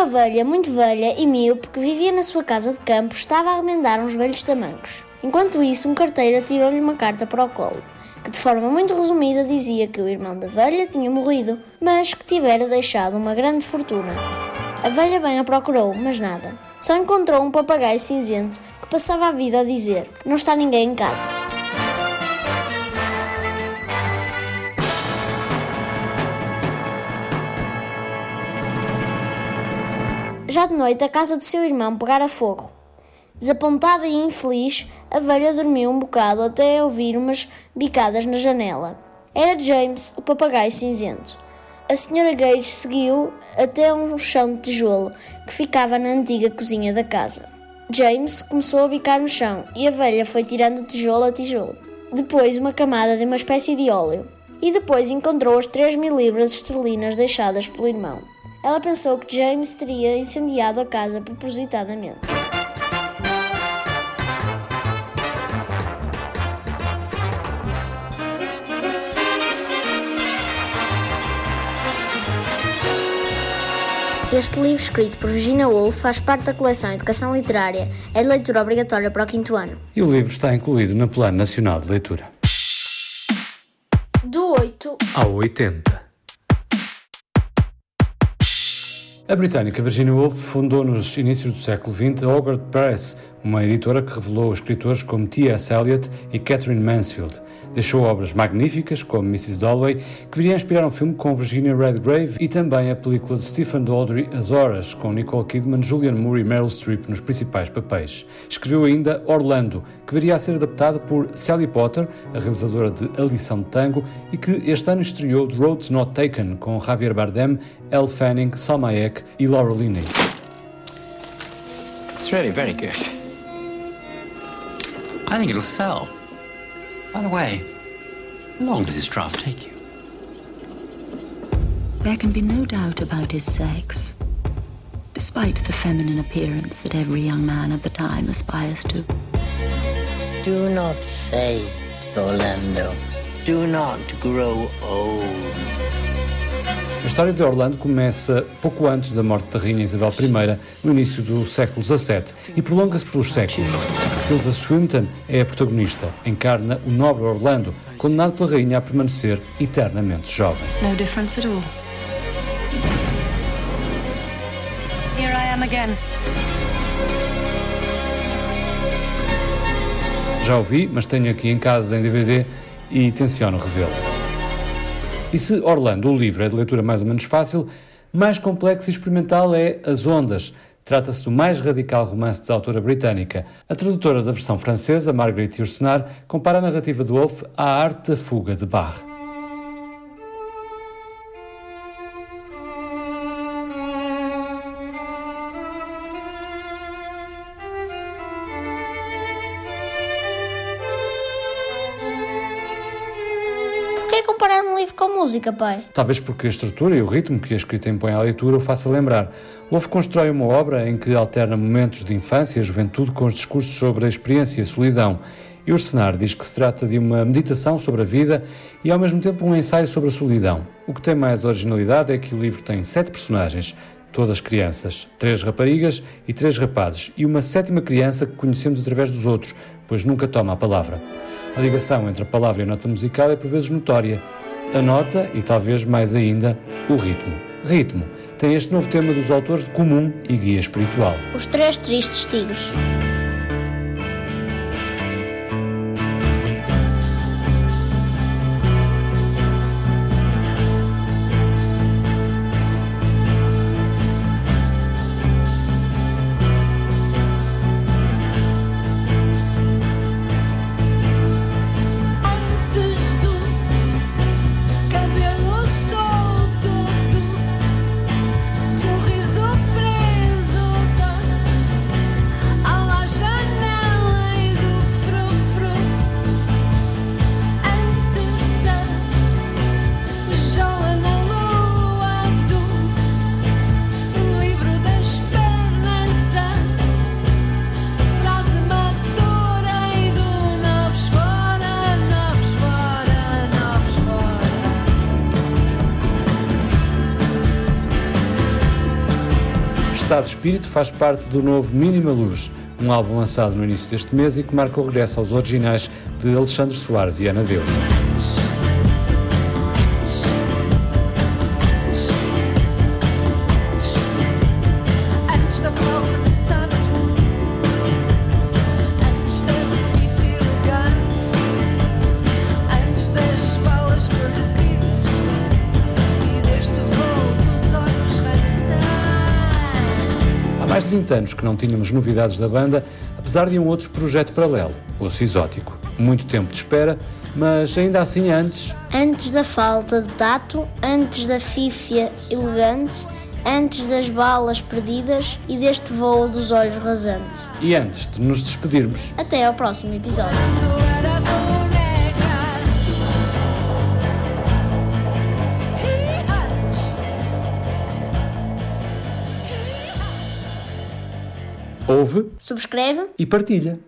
Uma velha muito velha e míope que vivia na sua casa de campo estava a remendar uns velhos tamancos. Enquanto isso, um carteiro atirou-lhe uma carta para o colo, que de forma muito resumida dizia que o irmão da velha tinha morrido, mas que tivera deixado uma grande fortuna. A velha bem a procurou, mas nada. Só encontrou um papagaio cinzento que passava a vida a dizer: Não está ninguém em casa. Já de noite, a casa do seu irmão pegara fogo. Desapontada e infeliz, a velha dormiu um bocado até ouvir umas bicadas na janela. Era James, o papagaio cinzento. A senhora Gage seguiu até um chão de tijolo que ficava na antiga cozinha da casa. James começou a bicar no chão e a velha foi tirando tijolo a tijolo. Depois, uma camada de uma espécie de óleo. E depois encontrou as 3 mil libras esterlinas deixadas pelo irmão. Ela pensou que James teria incendiado a casa propositadamente. Este livro, escrito por Virginia Woolf, faz parte da coleção Educação Literária. É de leitura obrigatória para o quinto ano. E o livro está incluído no Plano Nacional de Leitura. Do 8 ao 80. A britânica Virginia Woolf fundou nos inícios do século XX a Hogarth Press, uma editora que revelou escritores como T.S. Eliot e Catherine Mansfield. Deixou obras magníficas, como Mrs. Dalloway, que viria a inspirar um filme com Virginia Redgrave e também a película de Stephen Daldry, As Horas, com Nicole Kidman, Julianne Moore e Meryl Streep nos principais papéis. Escreveu ainda Orlando, que viria a ser adaptada por Sally Potter, a realizadora de A Lição de Tango, e que este ano estreou The Roads Not Taken, com Javier Bardem, Elle Fanning, Salma Hayek e Laura Linney. It's really very good. I think it'll sell. By the way, how long did this draft take you? There can be no doubt about his sex, despite the feminine appearance that every young man of the time aspires to. Do not fade, Orlando. Do not grow old. A história de Orlando começa pouco antes da morte da Rainha Isabel I, no início do século XVII, e prolonga-se pelos séculos. Tilda Swinton é a protagonista, encarna o nobre Orlando, condenado pela Rainha a permanecer eternamente jovem. No difference at all. Here I am again. Já o vi, mas tenho aqui em casa em DVD e tenciono revê-lo. E se Orlando, o livro, é de leitura mais ou menos fácil, mais complexo e experimental é As Ondas. Trata-se do mais radical romance da autora britânica. A tradutora da versão francesa, Marguerite Yourcenar, compara a narrativa do Wolff à arte da fuga de Bach. Livro com música, pai? Talvez porque a estrutura e o ritmo que a escrita impõe à leitura o faça lembrar. Wolff constrói uma obra em que alterna momentos de infância e juventude com os discursos sobre a experiência e a solidão. E o diz que se trata de uma meditação sobre a vida e ao mesmo tempo um ensaio sobre a solidão. O que tem mais originalidade é que o livro tem sete personagens, todas crianças, três raparigas e três rapazes, e uma sétima criança que conhecemos através dos outros, pois nunca toma a palavra. A ligação entre a palavra e a nota musical é por vezes notória. A nota, e talvez mais ainda, o ritmo. Ritmo tem este novo tema dos autores de comum e guia espiritual. Os Três Tristes Tigres. Estado Espírito faz parte do novo Mínima Luz, um álbum lançado no início deste mês e que marca o regresso aos originais de Alexandre Soares e Ana Deus. Mais de 20 anos que não tínhamos novidades da banda, apesar de um outro projeto paralelo, o Cisótico. Muito tempo de espera, mas ainda assim antes. Antes da falta de tato, antes da fífia elegante, antes das balas perdidas e deste voo dos olhos rasantes. E antes de nos despedirmos. Até ao próximo episódio. Ouve, subscreve e partilha.